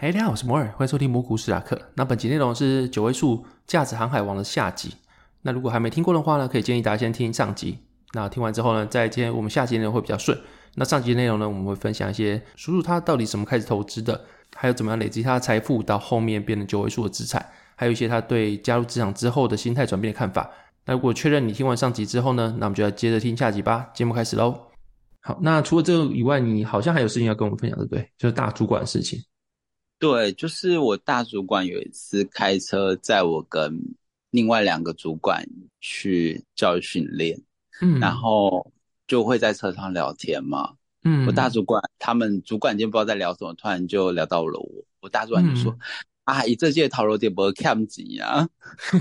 嘿，大家好，我是摩尔，欢迎收听摩股史塔克。那本集内容是九位数价值航海王的下集。那如果还没听过的话呢，可以建议大家先听上集。那听完之后呢，再听我们下集内容会比较顺。那上集内容呢，我们会分享一些叔叔他到底怎么开始投资的，还有怎么样累积他的财富，到后面变成九位数的资产，还有一些他对加入职场之后的心态转变的看法。那如果确认你听完上集之后呢，那我们就要接着听下集吧。节目开始喽。好，那除了这个以外，你好像还有事情要跟我们分享，对不对？就是大主管的事情。对，就是我大主管有一次开车载我跟另外两个主管去教育训练，嗯，然后。就会在车上聊天嘛，嗯，我大主管他们主管间不知道在聊什么，突然就聊到了我，我大主管就说：“嗯、啊，以这届讨论点不会看紧呀。”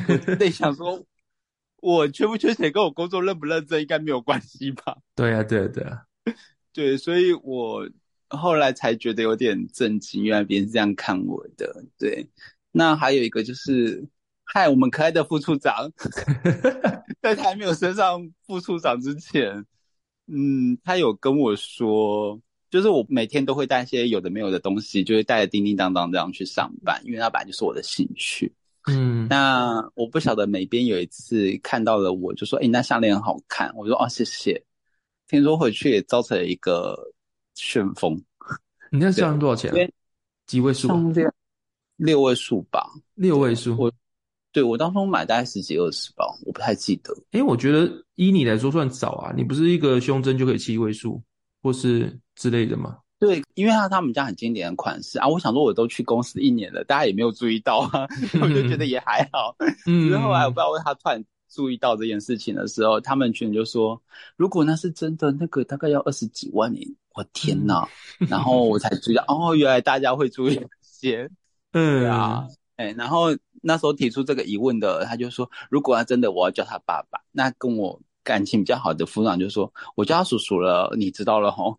我在想说，我缺不缺钱跟我工作认不认真应该没有关系吧？对啊，对啊，对啊，对，所以我后来才觉得有点震惊，原来别人是这样看我的。对，那还有一个就是，嗨，我们可爱的副处长，在他还没有升上副处长之前。嗯，他有跟我说，就是我每天都会带一些有的没有的东西，就会带着叮叮当当这样去上班，因为那本来就是我的兴趣。嗯，那我不晓得美编有一次看到了我，就说：“诶，那项链很好看。”我说：“哦，谢谢。”听说回去也造成了一个旋风。你那项链多少钱？几位数？六位数吧。六位数。我。对，我当初买大概十几二十吧，我不太记得。诶，我觉得依你来说算早啊，你不是一个胸针就可以七位数，或是之类的吗？对，因为他他们家很经典的款式啊，我想说我都去公司一年了，大家也没有注意到啊，我就觉得也还好。嗯，之后来我不知道为他突然注意到这件事情的时候，他们群就说，如果那是真的，那个大概要二十几万呢，我天呐。然后我才知道，哦，原来大家会注意这些。嗯，对啊，哎，然后。那时候提出这个疑问的，他就说：“如果他真的，我要叫他爸爸。”那跟我感情比较好的副长就说：“我叫他叔叔了，你知道了吼。”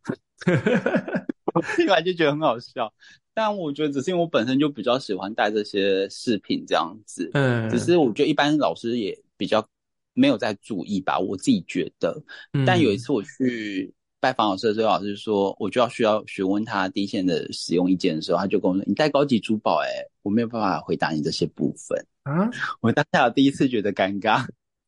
我听完就觉得很好笑，但我觉得只是因为我本身就比较喜欢戴这些饰品这样子，嗯，只是我觉得一般老师也比较没有在注意吧，我自己觉得。但有一次我去。拜访老师的时候，老师说我就要需要询问他第一线的使用意见的时候，他就跟我说：“你戴高级珠宝，哎，我没有办法回答你这些部分。”啊，我当下有第一次觉得尴尬。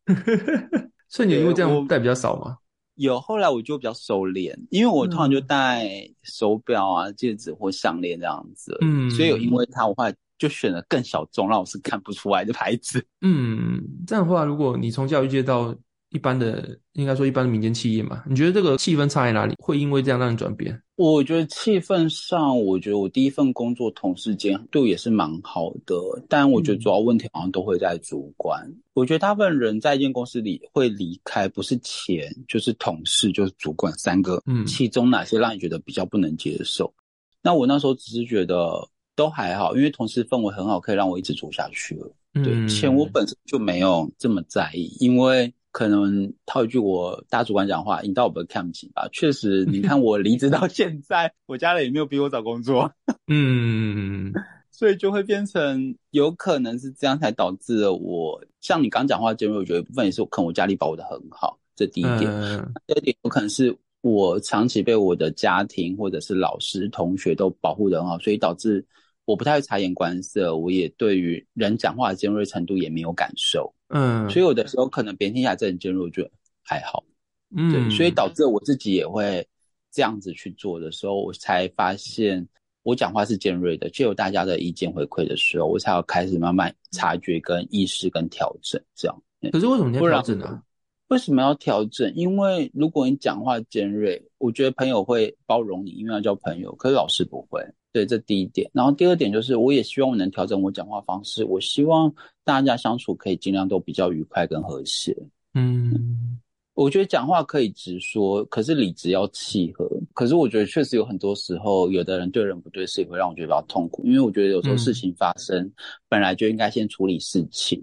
所以你因为这样戴比较少吗？有，后来我就比较收敛，因为我通常就戴手表啊、戒指或项链这样子。嗯，所以有因为他，我后来就选了更小众，让我是看不出来的牌子。嗯，这样的话，如果你从教育界到一般的，应该说一般的民间企业嘛，你觉得这个气氛差在哪里？会因为这样让你转变？我觉得气氛上，我觉得我第一份工作同事间对我也是蛮好的，但我觉得主要问题好像都会在主管。嗯、我觉得大部分人在一间公司里会离开，不是钱，就是同事，就是主管三个，嗯，其中哪些让你觉得比较不能接受？那我那时候只是觉得都还好，因为同事氛围很好，可以让我一直做下去了。对，嗯、钱我本身就没有这么在意，因为。可能套一句我大主管讲话，引到我们看不起吧。确实，你看我离职到 现在，我家人也没有逼我找工作。嗯，所以就会变成有可能是这样才导致了我像你刚讲话，因为我觉得一部分也是可能我家里保护的很好，这第一点。嗯、第二点有可能是我长期被我的家庭或者是老师、同学都保护得很好，所以导致我不太会察言观色，我也对于人讲话的尖锐程度也没有感受。嗯，所以有的时候可能别人听起来这很尖锐，我觉得还好。嗯，对，所以导致我自己也会这样子去做的时候，我才发现我讲话是尖锐的。就有大家的意见回馈的时候，我才要开始慢慢察觉、跟意识、跟调整这样。可是为什么你要调整呢？为什么要调整？因为如果你讲话尖锐，我觉得朋友会包容你，因为要交朋友。可是老师不会。对，这第一点。然后第二点就是，我也希望我能调整我讲话方式。我希望大家相处可以尽量都比较愉快跟和谐。嗯，我觉得讲话可以直说，可是理直要契合。可是我觉得确实有很多时候，有的人对人不对事，也会让我觉得比较痛苦。因为我觉得有时候事情发生，嗯、本来就应该先处理事情，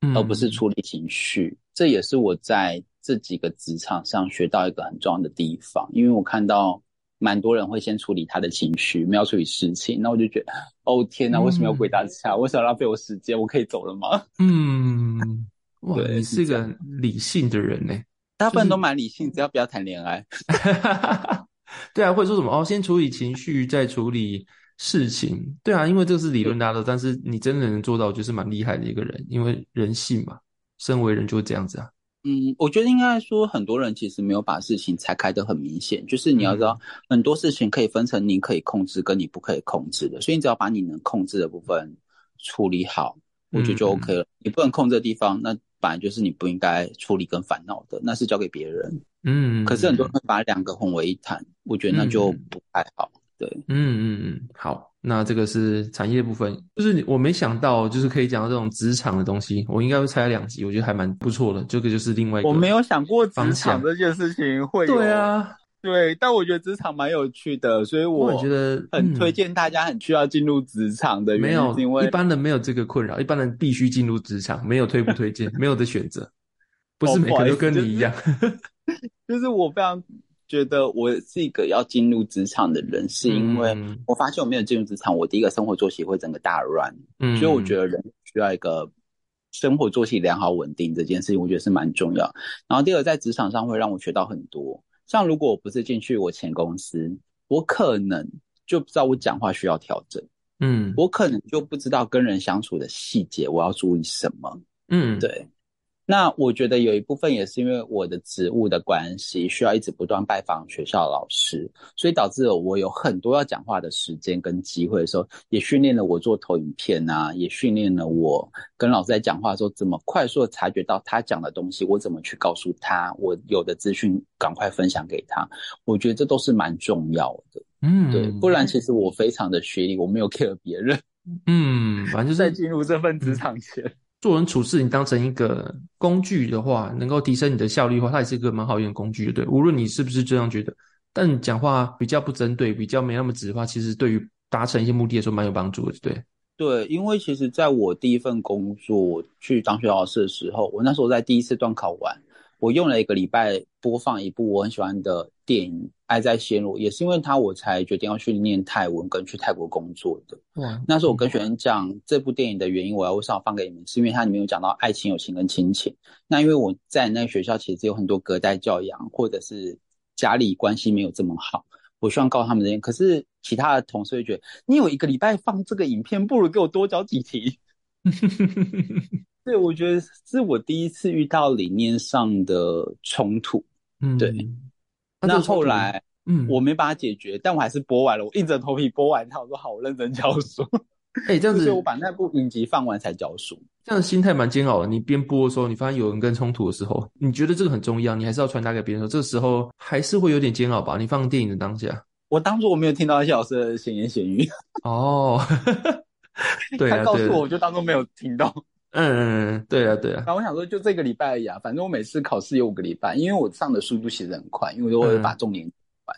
嗯、而不是处理情绪。这也是我在这几个职场上学到一个很重要的地方。因为我看到蛮多人会先处理他的情绪，没有处理事情。那我就觉得，哦天哪，为什么要鬼打墙？为什么要浪费我时间？我可以走了吗？嗯，哇，对你是一个很理性的人呢。大部分都蛮理性，就是、只要不要谈恋爱。对啊，会说什么哦？先处理情绪，再处理事情。对啊，因为这是理论大的，但是你真的能做到，就是蛮厉害的一个人。因为人性嘛，身为人就会这样子啊。嗯，我觉得应该说，很多人其实没有把事情拆开的很明显。就是你要知道，很多事情可以分成你可以控制跟你不可以控制的。所以你只要把你能控制的部分处理好，我觉得就 OK 了。嗯、你不能控制的地方，那。本来就是你不应该处理跟烦恼的，那是交给别人。嗯，可是很多人会把两个混为一谈，我觉得那就不太好。对，嗯嗯嗯，好，那这个是产业部分，就是我没想到，就是可以讲到这种职场的东西，我应该会拆两集，我觉得还蛮不错的。这个就是另外一个，我没有想过职场这件事情会有。对啊。对，但我觉得职场蛮有趣的，所以我觉得很推荐大家很需要进入职场的原因，没有，一般人没有这个困扰，一般人必须进入职场，没有推不推荐，没有的选择，不是每个都跟你一样。就是、就是我非常觉得我是一个要进入职场的人，是因为我发现我没有进入职场，我第一个生活作息会整个大乱，嗯，所以我觉得人需要一个生活作息良好稳定这件事情，我觉得是蛮重要。然后第二个在职场上会让我学到很多。像如果我不是进去我前公司，我可能就不知道我讲话需要调整，嗯，我可能就不知道跟人相处的细节我要注意什么，嗯，对。那我觉得有一部分也是因为我的职务的关系，需要一直不断拜访学校老师，所以导致了我有很多要讲话的时间跟机会的时候，也训练了我做投影片啊，也训练了我跟老师在讲话的时候怎么快速的察觉到他讲的东西，我怎么去告诉他我有的资讯赶快分享给他。我觉得这都是蛮重要的，嗯，对，不然其实我非常的学历，我没有 care 别人，嗯，反正就是在进入这份职场前。做人处事，你当成一个工具的话，能够提升你的效率的话，它也是一个蛮好用的工具，对。无论你是不是这样觉得，但讲话比较不针对，比较没那么直的话，其实对于达成一些目的的时候蛮有帮助的，对。对，因为其实在我第一份工作去当学老师的时候，我那时候在第一次段考完。我用了一个礼拜播放一部我很喜欢的电影《爱在暹罗》，也是因为他我才决定要去念泰文跟去泰国工作的。哇！那时候我跟学生讲这部电影的原因，我要为什么放给你们，是因为它里面有讲到爱情、友情跟亲情。那因为我在那个学校其实有很多隔代教养，或者是家里关系没有这么好，我希望告诉他们这些。可是其他的同事会觉得，你有一个礼拜放这个影片，不如给我多教几题。对，我觉得是我第一次遇到理念上的冲突。嗯，对。那后来，嗯，我没把它解决，嗯、但我还是播完了。我硬着头皮播完它，我说好，我认真教书。哎、欸，这样 子，我把那部影集放完才教书。这样的心态蛮煎熬的。你边播的时候，你发现有人跟冲突的时候，你觉得这个很重要，你还是要传达给别人说，这个时候还是会有点煎熬吧？你放电影的当下，我当初我没有听到那些老师的闲言闲语。哦，对啊，他告诉我，我就当做没有听到。嗯嗯，对啊对啊。那我想说，就这个礼拜而已啊，反正我每次考试有五个礼拜，因为我上的速度其实很快，因为我都会把重点完。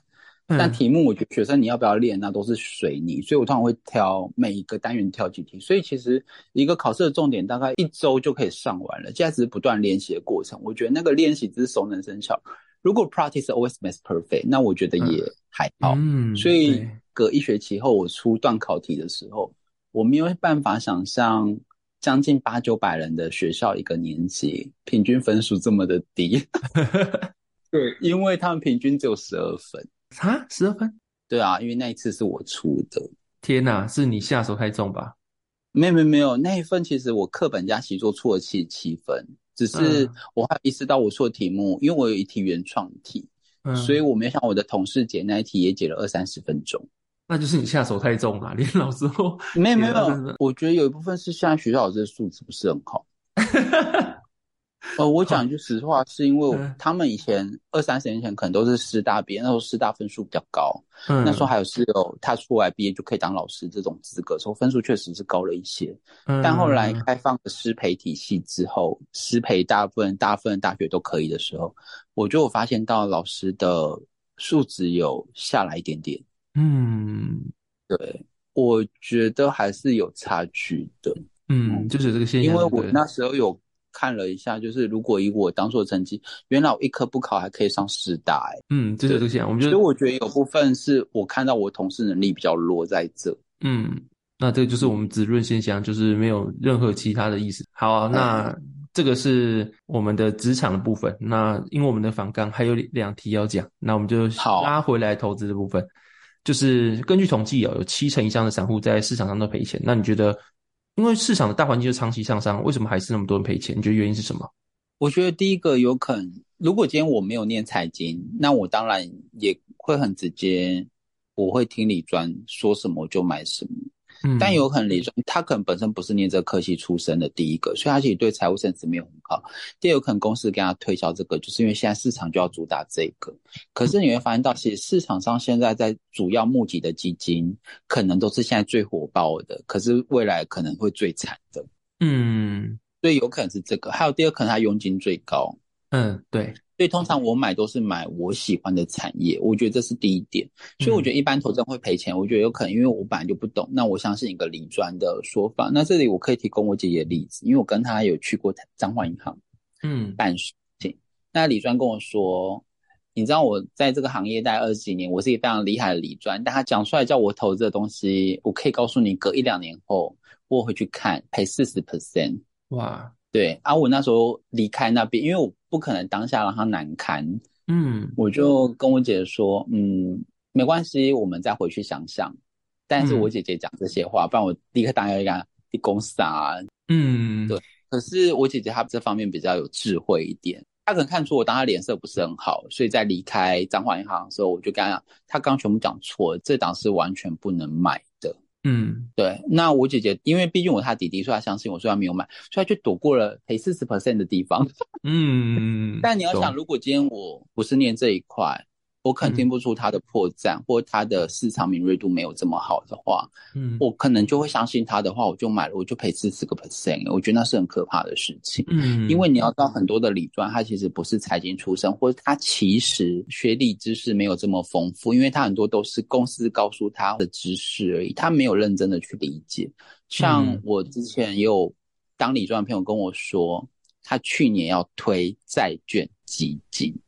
嗯、但题目我觉得学生你要不要练，那都是随你，所以我通常会挑每一个单元挑几题。所以其实一个考试的重点大概一周就可以上完了，现在只是不断练习的过程。我觉得那个练习只是熟能生巧。如果 practice always makes perfect，那我觉得也还好。嗯，所以隔一学期后我出段考题的时候，我没有办法想象。将近八九百人的学校，一个年级平均分数这么的低，对，因为他们平均只有十二分。啊，十二分，对啊，因为那一次是我出的，天哪，是你下手太重吧？没有没有没有，那一份其实我课本加习作错了七十七分，只是我还意识到我错题目，因为我有一题原创题，嗯、所以我没想我的同事解那一题也解了二三十分钟。那就是你下手太重了，连老师都没有没有。我觉得有一部分是现在学校老师的素质不是很好。呃，我讲一句实话，是因为他们以前二三十年前可能都是师大毕业，那时候师大分数比较高，嗯，那时候还有是有他出来毕业就可以当老师这种资格，所以分数确实是高了一些。嗯，但后来开放了师培体系之后，师培大部分大部分大学都可以的时候，我就发现到老师的素质有下来一点点。嗯，对，我觉得还是有差距的。嗯，就是这个现象，因为我那时候有。看了一下，就是如果以我当初的成绩，原来我一科不考还可以上师大，嗯，这就是这样。我们觉得，所以我觉得有部分是我看到我同事能力比较弱在这。嗯，那这个就是我们只论现象，就是没有任何其他的意思。好啊，那这个是我们的职场的部分。那因为我们的反纲还有两题要讲，那我们就拉回来投资的部分，就是根据统计哦，有七成以上的散户在市场上都赔钱。那你觉得？因为市场的大环境是长期向上，为什么还是那么多人赔钱？你觉得原因是什么？我觉得第一个有可能，如果今天我没有念财经，那我当然也会很直接，我会听你专说什么就买什么。但有可能理专他可能本身不是念这个科系出身的，第一个，所以他其实对财务 sense 没有很好。第二，有可能公司跟他推销这个，就是因为现在市场就要主打这个。可是你会发现到，其实市场上现在在主要募集的基金，可能都是现在最火爆的，可是未来可能会最惨的。嗯，所以有可能是这个。还有第二，可能他佣金最高。嗯，对。所以通常我买都是买我喜欢的产业，我觉得这是第一点。所以我觉得一般投资人会赔钱，我觉得有可能因为我本来就不懂。那我相信一个理专的说法。那这里我可以提供我姐姐的例子，因为我跟她有去过彰化银行，嗯，办事情。那理专跟我说，你知道我在这个行业待二十几年，我是一个非常厉害的理专。但他讲出来叫我投资的东西，我可以告诉你，隔一两年后我会去看赔四十 percent。哇，对啊，我那时候离开那边，因为我。不可能当下让他难堪，嗯，我就跟我姐姐说，嗯，没关系，我们再回去想想。但是我姐姐讲这些话，不然我立刻当下就给他一公杀，嗯，对。可是我姐姐她这方面比较有智慧一点，她可能看出我当她脸色不是很好，所以在离开彰化银行的时候，我就跟她讲，她刚全部讲错了，这档是完全不能买的。嗯，对。那我姐姐，因为毕竟我是她弟弟，所以她相信我，所以她没有买，所以她就躲过了赔四十 percent 的地方。嗯，但你要想，如果今天我不是念这一块。我肯定不出他的破绽，嗯、或他的市场敏锐度没有这么好的话，嗯，我可能就会相信他的话，我就买了，我就赔四十个 percent。我觉得那是很可怕的事情，嗯，因为你要到很多的理专，他其实不是财经出身，或者他其实学历知识没有这么丰富，因为他很多都是公司告诉他的知识而已，他没有认真的去理解。像我之前也有当理专的朋友跟我说，他去年要推债券基金，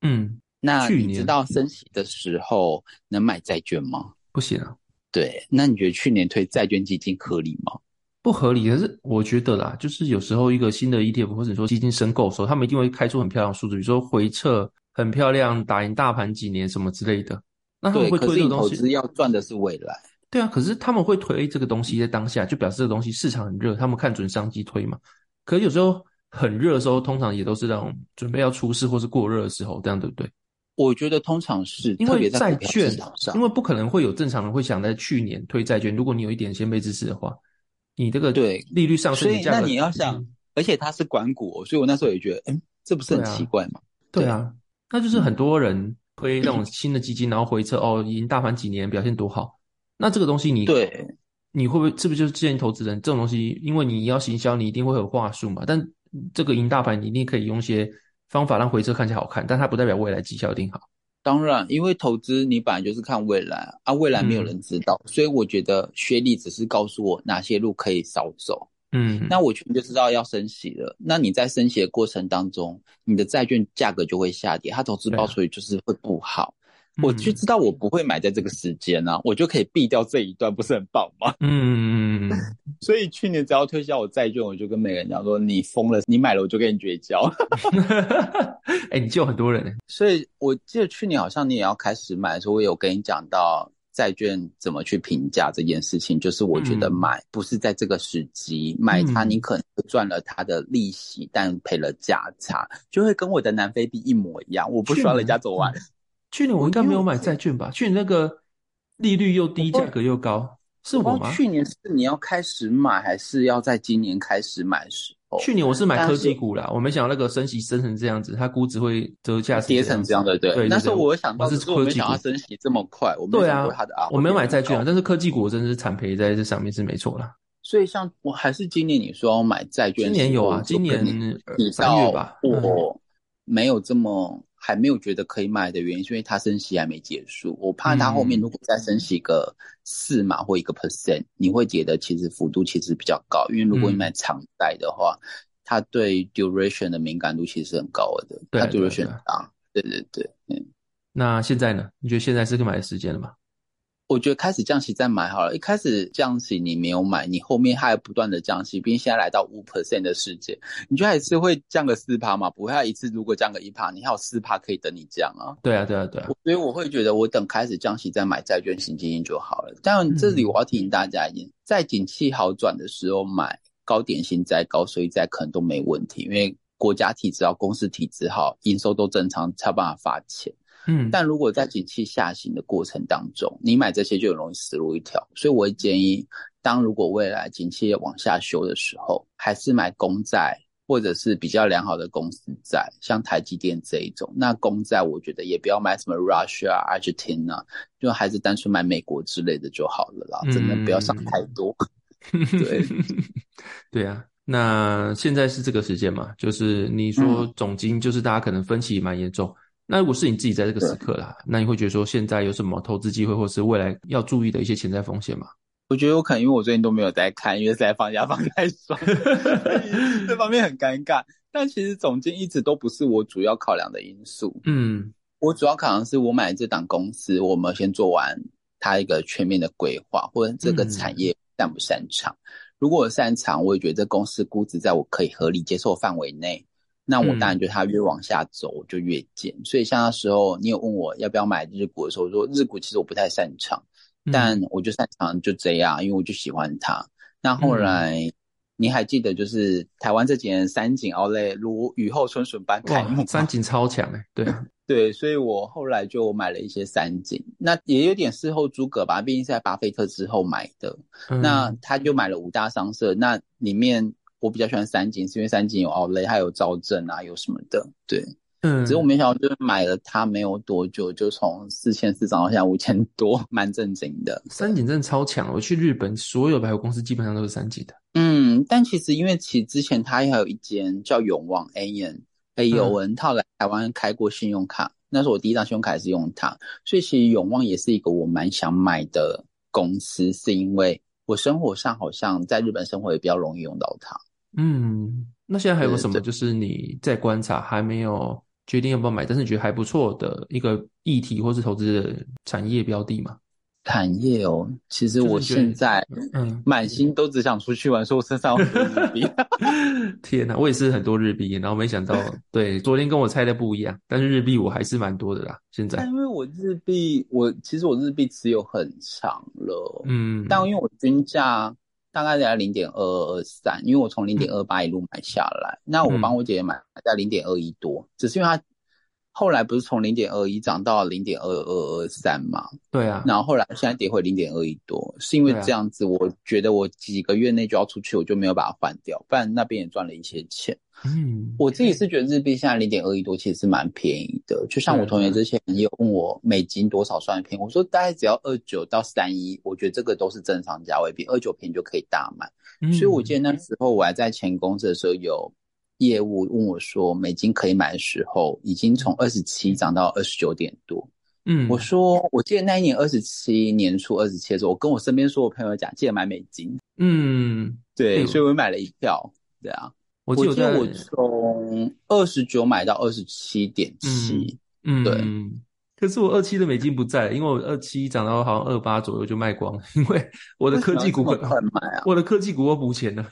嗯。那你知道升息的时候能买债券吗？不行啊。对，那你觉得去年推债券基金合理吗？不合理。可是我觉得啦，就是有时候一个新的 ETF 或者说基金申购的时候，他们一定会开出很漂亮的数字，比如说回撤很漂亮，打赢大盘几年什么之类的。那他们会推这个东西，投资要赚的是未来。对啊，可是他们会推这个东西在当下，就表示这个东西市场很热，他们看准商机推嘛。可是有时候很热的时候，通常也都是那种准备要出事或是过热的时候，这样对不对？我觉得通常是因为债券上，因为不可能会有正常人会想在去年推债券。如果你有一点先辈知识的话，你这个对利率上升，所以那你要想，而且它是管股，所以我那时候也觉得，嗯，这不是很奇怪吗？对啊，那就是很多人推那种新的基金，然后回撤哦，已经大盘几年表现多好。那这个东西你对，你会不会是不是就是建议投资人这种东西？因为你要行销，你一定会有话术嘛。但这个赢大盘，你一定可以用一些。方法让回撤看起来好看，但它不代表未来绩效一定好。当然，因为投资你本来就是看未来啊，未来没有人知道，嗯、所以我觉得学历只是告诉我哪些路可以少走。嗯，那我全就知道要升息了。那你在升息的过程当中，你的债券价格就会下跌，它投资报酬率就是会不好。我就知道我不会买在这个时间啊，我就可以避掉这一段，不是很棒吗？嗯，所以去年只要推销我债券，我就跟每个人讲说：“你疯了，你买了我就跟你绝交。”哎，你救很多人。所以我记得去年好像你也要开始买的时候，我有跟你讲到债券怎么去评价这件事情。就是我觉得买不是在这个时机买它，你可能赚了它的利息，但赔了价差，就会跟我的南非币一模一样。我不需要人家走完。去年我应该没有买债券吧？去年那个利率又低，价格又高，是我吗？去年是你要开始买，还是要在今年开始买时？候。去年我是买科技股啦，我没想到那个升息升成这样子，它估值会折价跌成这样的，对。对，但是我想到是科技股升息这么快，我没想过它的啊，我没有买债券啊，但是科技股我真的是惨赔在这上面是没错啦。所以像我还是今年你说要买债券，今年有啊，今年三月吧，我没有这么。还没有觉得可以买的原因，是因为它升息还没结束。我怕它后面如果再升息个四码或一个 percent，你会觉得其实幅度其实比较高。因为如果你买长债的话，嗯、它对 duration 的敏感度其实是很高的。对，它 duration 啊，对对对，嗯。那现在呢？你觉得现在是个买的时间了吗？我觉得开始降息再买好了。一开始降息你没有买，你后面还不断的降息，毕竟现在来到五 percent 的世界，你觉得还是会降个四趴吗？不会，它一次如果降个一趴，你还有四趴可以等你降啊。对啊，对啊，对啊。所以我会觉得，我等开始降息再买债券型基金就好了。但这里我要提醒大家一点，在景气好转的时候买高点型债、高收益债可能都没问题，因为国家体制好、公司体制好，营收都正常，才有办法发钱。嗯，但如果在景气下行的过程当中，你买这些就很容易死路一条。所以我会建议，当如果未来景气往下修的时候，还是买公债或者是比较良好的公司债，像台积电这一种。那公债我觉得也不要买什么 Russia、Argentina，就还是单纯买美国之类的就好了啦。真的不要上太多。嗯、对，对啊。那现在是这个时间嘛？就是你说总金，就是大家可能分歧蛮严重。那如果是你自己在这个时刻啦，那你会觉得说现在有什么投资机会，或是未来要注意的一些潜在风险吗？我觉得有可能，因为我最近都没有在看，因为在放假放太爽，这方面很尴尬。但其实总金一直都不是我主要考量的因素。嗯，我主要考量是我买这档公司，我们先做完它一个全面的规划，或者这个产业擅不擅长。嗯、如果我擅长，我也觉得这公司估值在我可以合理接受范围内。那我当然觉得它越往下走，就越贱。嗯、所以像那时候你有问我要不要买日股的时候，我说日股其实我不太擅长，嗯、但我就擅长就这样，因为我就喜欢它。那后来你还记得，就是台湾这几年三井奥莱如雨后春笋般开幕，三井超强哎，对 对，所以我后来就买了一些三井，那也有点事后诸葛吧，毕竟是在巴菲特之后买的。嗯、那他就买了五大商社，那里面。我比较喜欢三井，是因为三井有奥莱，还有兆镇啊，有什么的，对，嗯，只是我没想到，就是买了它没有多久，就从四千四涨到现在五千多，蛮震惊的。三井真的超强，我去日本，所有百货公司基本上都是三井的。嗯，但其实因为其实之前它还有一间叫永旺 A O N，他来台湾开过信用卡，那是我第一张信用卡是用它，所以其实永旺也是一个我蛮想买的公司，是因为我生活上好像在日本生活也比较容易用到它。嗯，那现在还有什么？就是你在观察，还没有决定要不要买，但是你觉得还不错的一个议题或是投资的产业标的吗？产业哦，其实我现在嗯满心都只想出去玩，说我身上有很多日币。天哪，我也是很多日币，然后没想到，对，昨天跟我猜的不一样，但是日币我还是蛮多的啦。现在，因为我日币，我其实我日币持有很长了，嗯，但因为我均价。大概在零点二二二三，因为我从零点二八一路买下来，嗯、那我帮我姐姐买在零点二一多，只是因为她后来不是从零点二一涨到零点二二二三嘛？对啊，然后后来现在跌回零点二一多，是因为这样子，我觉得我几个月内就要出去，我就没有把它换掉，不然那边也赚了一些钱。嗯，我自己是觉得日币现在零点二一多，其实是蛮便宜的。就像我同学之前也有问我美金多少算便宜，我说大概只要二九到三一，我觉得这个都是正常价位，比二九便宜就可以大买。嗯，所以我记得那时候我还在前公司的时候，有业务问我说，美金可以买的时候，已经从二十七涨到二十九点多。嗯，我说我记得那一年二十七年初二十七的时候，我跟我身边所有朋友讲，记得买美金。嗯，对，所以我买了一票。对啊。我记得我从二十九买到二十七点七，嗯，对。可是我二七的美金不在，因为我二七涨到好像二八左右就卖光，因为我的科技股快卖啊，我的科技股我补钱了。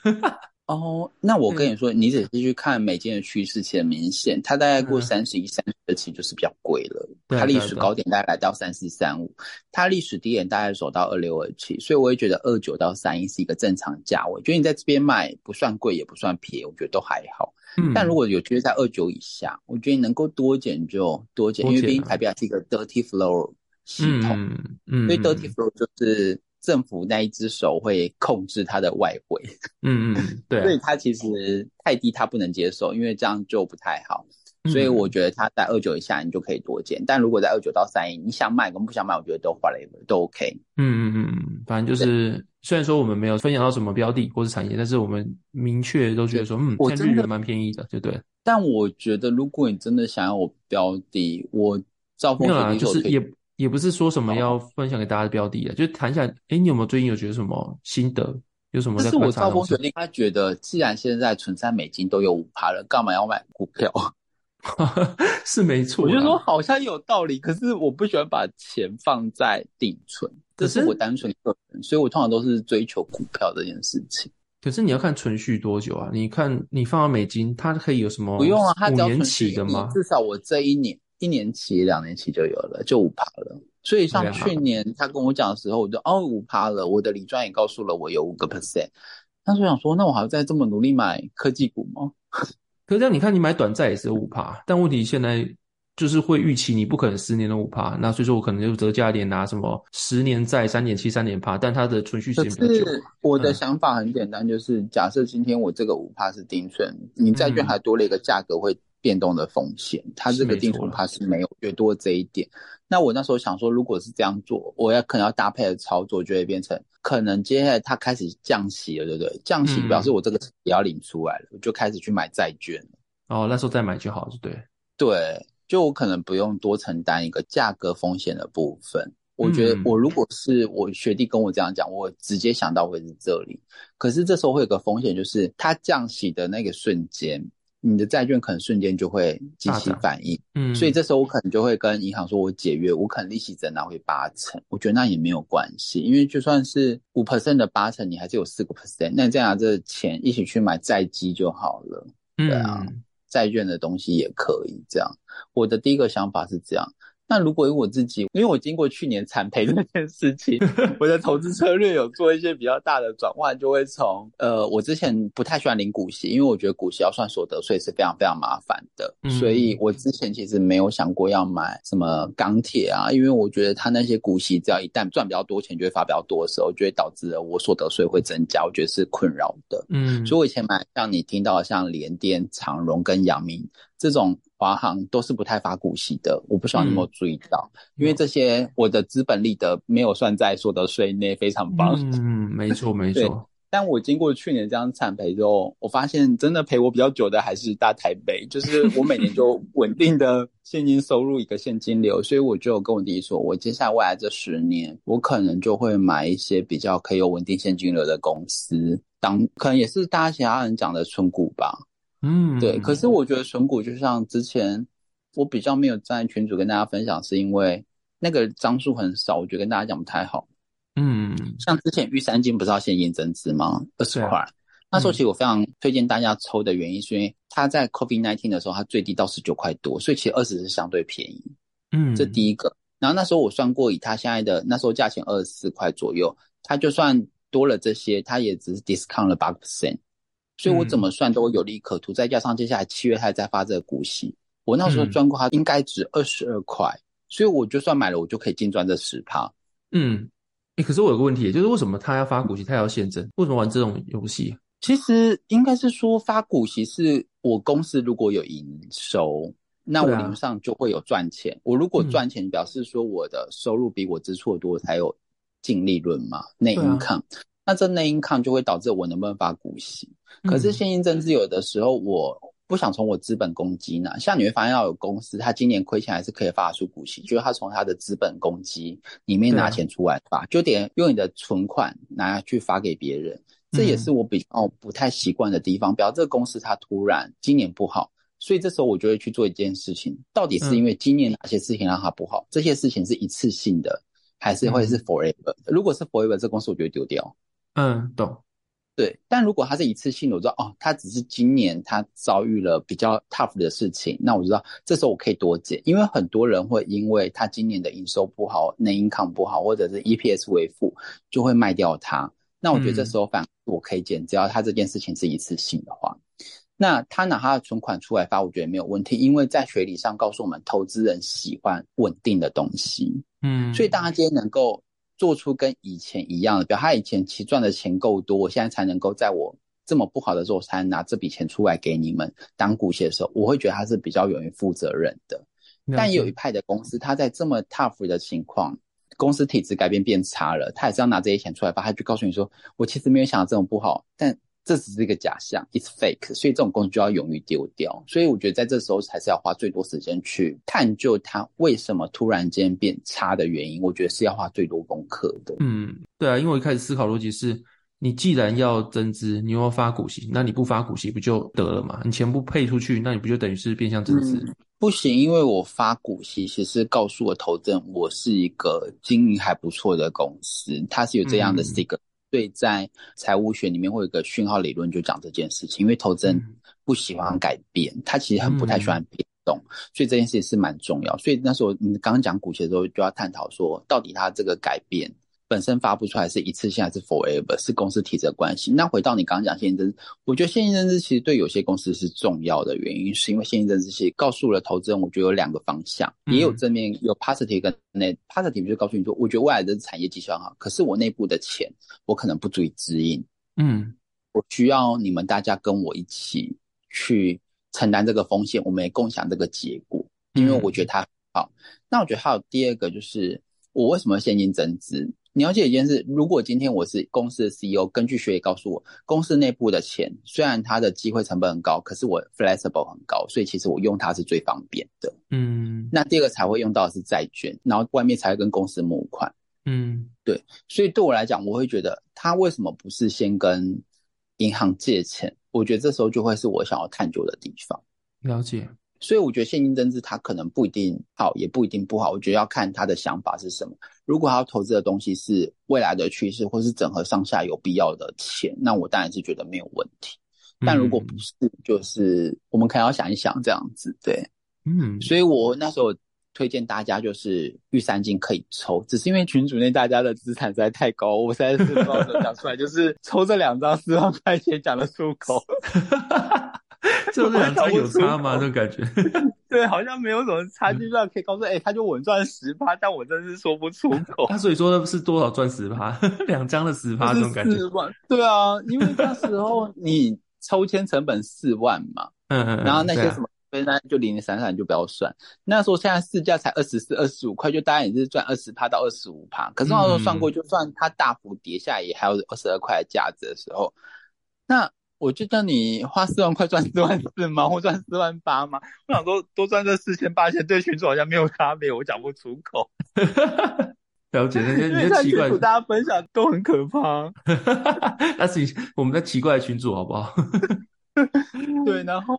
哦，那我跟你说，你只是去看美金的趋势，其实明显，它大概过三十一、三十二期就是比较贵了。它历史高点大概来到三四三五，它历史低点大概走到二六二七，所以我也觉得二九到三一是一个正常价位。觉得你在这边卖不算贵，也不算便宜，我觉得都还好。嗯，但如果有机会在二九以下，我觉得你能够多减就多减，因为毕竟台币还是一个 dirty flow 系统，嗯，嗯，所以 dirty flow 就是。政府那一只手会控制它的外汇。嗯嗯，对、啊，所以它其实太低，它不能接受，因为这样就不太好。所以我觉得它在二九以下，你就可以多减。但如果在二九到三一，你想买跟不想买，我觉得都 whatever 都 OK。嗯嗯嗯，反正就是虽然说我们没有分享到什么标的或是产业，但是我们明确都觉得说，嗯，我真的蛮便宜的，就对。但我觉得如果你真的想要我标的，我兆丰没有啦，就是也也不是说什么要分享给大家的标的啊，就谈一下。哎，你有没有最近有觉得什么心得？有什么在观察？但是我兆丰决定，他觉得既然现在存在美金都有五趴了，干嘛要买股票？是没错，我就说好像有道理，可是我不喜欢把钱放在定存，这是我单纯个人，所以我通常都是追求股票这件事情。可是你要看存续多久啊？你看你放到美金，它可以有什么？不用啊，它只要五年期的吗？至少我这一年一年期、两年期就有了，就五趴了。所以像去年他跟我讲的时候，我就哦五趴了。我的理专也告诉了我有五个 percent。但是我想说，那我还要再这么努力买科技股吗？可是这样，你看你买短债也是五趴，但问题现在就是会预期你不可能十年的五趴，那所以说我可能就折价点拿什么十年债三点七、三点八，但它的存续时间比较久。我的想法很简单，就是假设今天我这个五趴是定存，你债券还多了一个价格会变动的风险，它这个定存它是没有越多这一点。那我那时候想说，如果是这样做，我要可能要搭配的操作就会变成，可能接下来它开始降息了，对不对？降息表示我这个也要领出来了，我就开始去买债券了。哦，那时候再买就好，对。对，就我可能不用多承担一个价格风险的部分。我觉得我如果是我学弟跟我这样讲，我直接想到会是这里。可是这时候会有个风险，就是它降息的那个瞬间。你的债券可能瞬间就会激起反应，嗯，所以这时候我可能就会跟银行说，我解约，我可能利息只拿回八成，我觉得那也没有关系，因为就算是五 percent 的八成，你还是有四个 percent，那这样拿这钱一起去买债基就好了，对啊，嗯，债券的东西也可以这样。我的第一个想法是这样。那如果我自己，因为我经过去年惨赔这件事情，我的投资策略有做一些比较大的转换，就会从呃，我之前不太喜欢领股息，因为我觉得股息要算所得税是非常非常麻烦的，嗯，所以我之前其实没有想过要买什么钢铁啊，因为我觉得它那些股息只要一旦赚比较多钱，就会发比较多的时候，就会导致了我所得税会增加，我觉得是困扰的。嗯，所以我以前买像你听到的像联电、长荣跟阳明这种。华航都是不太发股息的，我不知道你有没有注意到，嗯、因为这些我的资本利得没有算在所得税内，非常棒。嗯，没错 没错。但我经过去年这样惨赔之后，我发现真的赔我比较久的还是大台北，就是我每年就稳定的现金收入一个现金流，所以我就跟我弟弟说，我接下来未来这十年，我可能就会买一些比较可以有稳定现金流的公司，当可能也是大家其他人讲的存股吧。嗯，对。可是我觉得存股就像之前我比较没有在群组跟大家分享，是因为那个张数很少，我觉得跟大家讲不太好。嗯，像之前玉三金不是要现金增资吗？二十块。那时候其实我非常推荐大家抽的原因，是因为它在 COVID-19 的时候它最低到十九块多，所以其实二十是相对便宜。嗯，这第一个。然后那时候我算过，以它现在的那时候价钱二十四块左右，它就算多了这些，它也只是 discount 了八个 percent。所以我怎么算都有利可图，再加上接下来七月还在发这个股息，我那时候赚过它应该值二十二块，所以我就算买了，我就可以净赚这十趴。嗯，哎，可是我有个问题，就是为什么他要发股息，他要现增？为什么玩这种游戏？其实应该是说发股息是我公司如果有营收，那我理论上就会有赚钱。我如果赚钱，表示说我的收入比我支出的多，才有净利润嘛，内 income。那这内 income 就会导致我能不能发股息？可是现金增资有的时候我不想从我资本公积呢，像你会发现要有公司，它今年亏钱还是可以发出股息，就是它从它的资本公积里面拿钱出来发，就得用你的存款拿去发给别人，这也是我比较不太习惯的地方。比方这个公司它突然今年不好，所以这时候我就会去做一件事情，到底是因为今年哪些事情让它不好？这些事情是一次性的，还是会是 forever？如果是 forever，这公司我就会丢掉。嗯，懂。对，但如果它是一次性的，我知道哦，它只是今年它遭遇了比较 tough 的事情，那我知道这时候我可以多减，因为很多人会因为他今年的营收不好、内 income 不好，或者是 EPS 为负，就会卖掉它。那我觉得这时候反我可以减，嗯、只要他这件事情是一次性的话，那他拿他的存款出来发，我觉得没有问题，因为在学理上告诉我们，投资人喜欢稳定的东西。嗯，所以大家今天能够做出跟以前一样的，比如他以前其实赚的钱够多，我现在才能够在我这么不好的时候才拿这笔钱出来给你们当股息的时候，我会觉得他是比较勇于负责任的。但也有一派的公司，他在这么 tough 的情况，公司体制改变变差了，他也是要拿这些钱出来吧，他就告诉你说，我其实没有想到这种不好，但。这只是一个假象，it's fake，所以这种工具就要勇于丢掉。所以我觉得在这时候还是要花最多时间去探究它为什么突然间变差的原因。我觉得是要花最多功课的。嗯，对啊，因为我一开始思考逻辑是，你既然要增资，你又要发股息，那你不发股息不就得了嘛？你钱不配出去，那你不就等于是变相增资？嗯，不行，因为我发股息，其实告诉我投资人，我是一个经营还不错的公司，它是有这样的 sticker。嗯所以在财务学里面会有一个讯号理论，就讲这件事情。因为投资人不喜欢改变，他其实很不太喜欢变动，所以这件事情是蛮重要。所以那时候你刚刚讲股息的时候，就要探讨说，到底他这个改变。本身发不出来是一次性还是 forever，是公司体制的关系。那回到你刚刚讲现金增资，我觉得现金增资其实对有些公司是重要的原因，是因为现金增资其实告诉了投资人，我觉得有两个方向，也有正面，有 positive 跟 negative，就告诉你说，我觉得未来的产业绩效好，可是我内部的钱我可能不足以支应，嗯，我需要你们大家跟我一起去承担这个风险，我们也共享这个结果，因为我觉得它好。那我觉得还有第二个就是，我为什么现金增资？你要记得一件事，如果今天我是公司的 CEO，根据学业告诉我，公司内部的钱虽然它的机会成本很高，可是我 flexible 很高，所以其实我用它是最方便的。嗯，那第二个才会用到的是债券，然后外面才会跟公司募款。嗯，对，所以对我来讲，我会觉得他为什么不是先跟银行借钱？我觉得这时候就会是我想要探究的地方。了解。所以我觉得现金增资它可能不一定好，也不一定不好。我觉得要看他的想法是什么。如果他要投资的东西是未来的趋势，或是整合上下有必要的钱，那我当然是觉得没有问题。但如果不是，就是我们可能要想一想这样子。对，嗯。所以我那时候推荐大家就是玉三金可以抽，只是因为群组内大家的资产实在太高，我实在是不知道怎么讲出来，就是抽这两张四万块钱讲得出口。这两张有差吗？这种感觉，对，好像没有什么差距，这样可以告诉，哎、欸，他就稳赚十趴，但我真是说不出口。他所以说的是多少赚十趴？两张的十趴这种感觉。四万，对啊，因为那时候你抽签成本四万嘛，嗯嗯，然后那些什么分单就零零散散就不要算。那时候现在市价才二十四、二十五块，就大概也是赚二十趴到二十五趴。可是那时候算过，就算它大幅跌下来，也还有二十二块的价值的时候，那。我就叫你花四万块赚四万四吗？或赚四万八吗？我想说多赚这四千八千，对群主好像没有差别，我讲不出口。了解那些你的奇怪，大家分享都很可怕。那是我们的奇怪的群主好不好？对，然后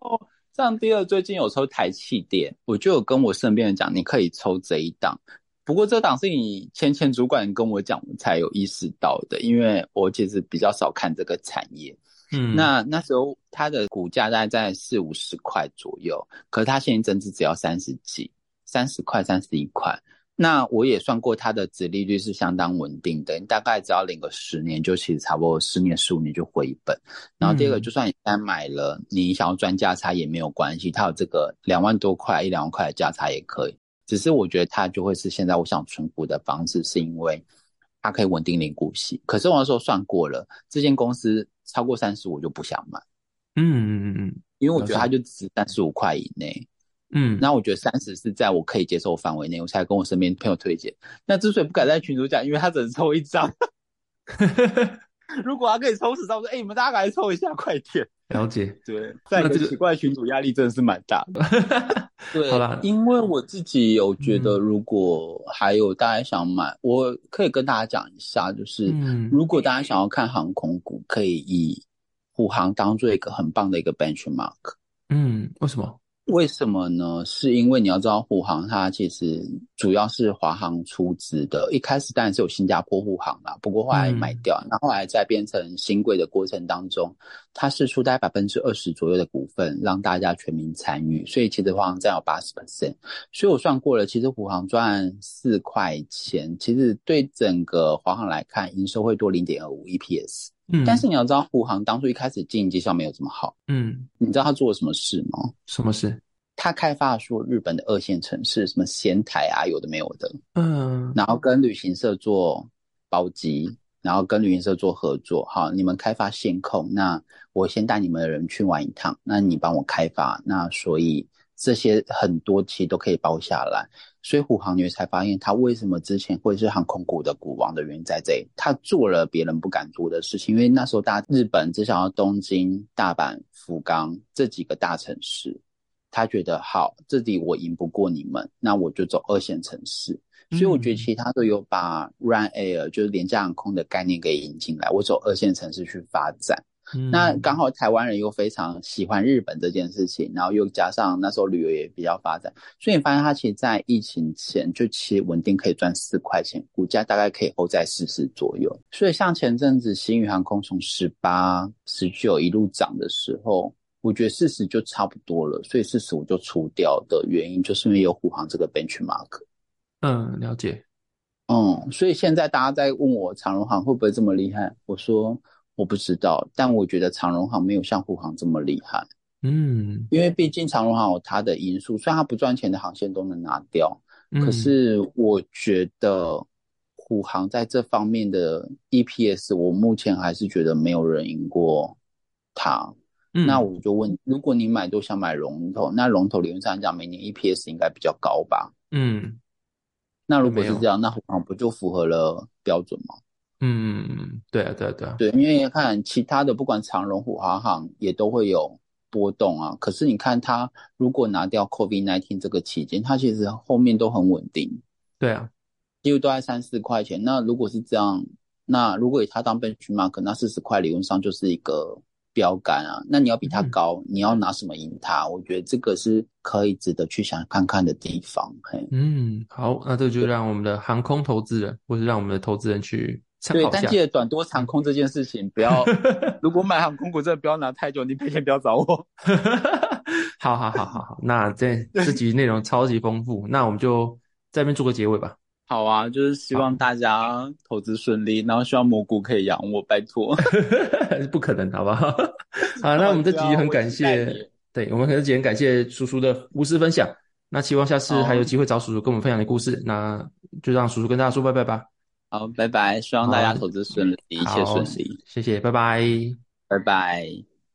像第二，最近有抽台气垫，我就有跟我身边人讲，你可以抽这一档。不过这档是你前前主管跟我讲，我才有意识到的，因为我其实比较少看这个产业。嗯，那那时候它的股价大概在四五十块左右，可是它现金增值只要三十几，三十块、三十一块。那我也算过，它的殖利率是相当稳定的，你大概只要领个十年，就其实差不多十年、十五年就回本。然后第二个，就算你单买了，你想要赚价差也没有关系，它有这个两万多块、一两万块的价差也可以。只是我觉得它就会是现在我想存股的方式，是因为它可以稳定领股息。可是我那时候算过了，这间公司。超过三十五就不想买，嗯嗯嗯嗯，因为我觉得它就值三十五块以内，嗯，那我觉得三十是在我可以接受范围内，我才跟我身边朋友推荐。那之所以不敢在群主讲，因为他只能抽一张，如果他可以抽十张，我说哎、欸，你们大家赶紧抽一下，快点。了解，对，在一个奇怪的群组压力真的是蛮大的。对，好啦，因为我自己有觉得，如果还有大家想买，嗯、我可以跟大家讲一下，就是如果大家想要看航空股，可以以虎航当做一个很棒的一个 benchmark。嗯，为什么？为什么呢？是因为你要知道，虎航它其实主要是华航出资的。一开始当然是有新加坡虎航啦，不过后来卖掉，那、嗯、后，后来在变成新贵的过程当中，它是出大概百分之二十左右的股份，让大家全民参与。所以其实华航占有八十 percent。所以我算过了，其实虎航赚四块钱，其实对整个华航来看，营收会多零点二五 EPS。嗯，但是你要知道，虎航当初一开始经营绩效没有这么好。嗯，你知道他做了什么事吗？什么事？他开发说日本的二线城市，什么仙台啊，有的没有的。嗯，然后跟旅行社做包机，然后跟旅行社做合作，好，你们开发线控，那我先带你们的人去玩一趟，那你帮我开发，那所以这些很多其实都可以包下来。所以虎航你才发现，他为什么之前会是航空股的股王的原因在这里，他做了别人不敢做的事情。因为那时候大日本只想要东京、大阪、福冈这几个大城市，他觉得好，这里我赢不过你们，那我就走二线城市。所以我觉得其他都有把 Run Air 就是廉价航空的概念给引进来，我走二线城市去发展。嗯、那刚好台湾人又非常喜欢日本这件事情，然后又加上那时候旅游也比较发展，所以你发现它其实，在疫情前就其实稳定可以赚四块钱，股价大概可以 hold 在四十左右。所以像前阵子新宇航空从十八、十九一路涨的时候，我觉得四十就差不多了，所以四十我就出掉的原因就是因为有虎航这个 benchmark。嗯，了解。嗯，所以现在大家在问我长荣航会不会这么厉害，我说。我不知道，但我觉得长荣行没有像虎航这么厉害。嗯，因为毕竟长荣航有它的因素，虽然它不赚钱的航线都能拿掉，嗯，可是我觉得虎航在这方面的 EPS，我目前还是觉得没有人赢过它。嗯，那我就问，如果你买都想买龙头，那龙头理论上讲，每年 EPS 应该比较高吧？嗯，那如果是这样，那虎航不就符合了标准吗？嗯，对啊，对啊，对啊，对，因为你看其他的，不管长荣、虎航航也都会有波动啊。可是你看它，如果拿掉 COVID-19 这个期间，它其实后面都很稳定。对啊，几乎都在三四块钱。那如果是这样，那如果以它当 benchmark，那四十块理论上就是一个标杆啊。那你要比它高，嗯、你要拿什么赢它？我觉得这个是可以值得去想看看的地方。嘿，嗯，好，那这就让我们的航空投资人，或是让我们的投资人去。对，但记得短多长空这件事情不要。如果买航空股，真的不要拿太久，你赔钱不要找我。好好好好好，那这这集内容超级丰富，那我们就在这边做个结尾吧。好啊，就是希望大家投资顺利，然后希望蘑菇可以养我，拜托。不可能，好不好？好，那我们这集很感谢，对，我们这集很感谢叔叔的无私分享。那希望下次还有机会找叔叔跟我们分享的故事，那就让叔叔跟大家说拜拜吧。好，拜拜！希望大家投资顺利，一切顺利。谢谢，拜拜，拜拜。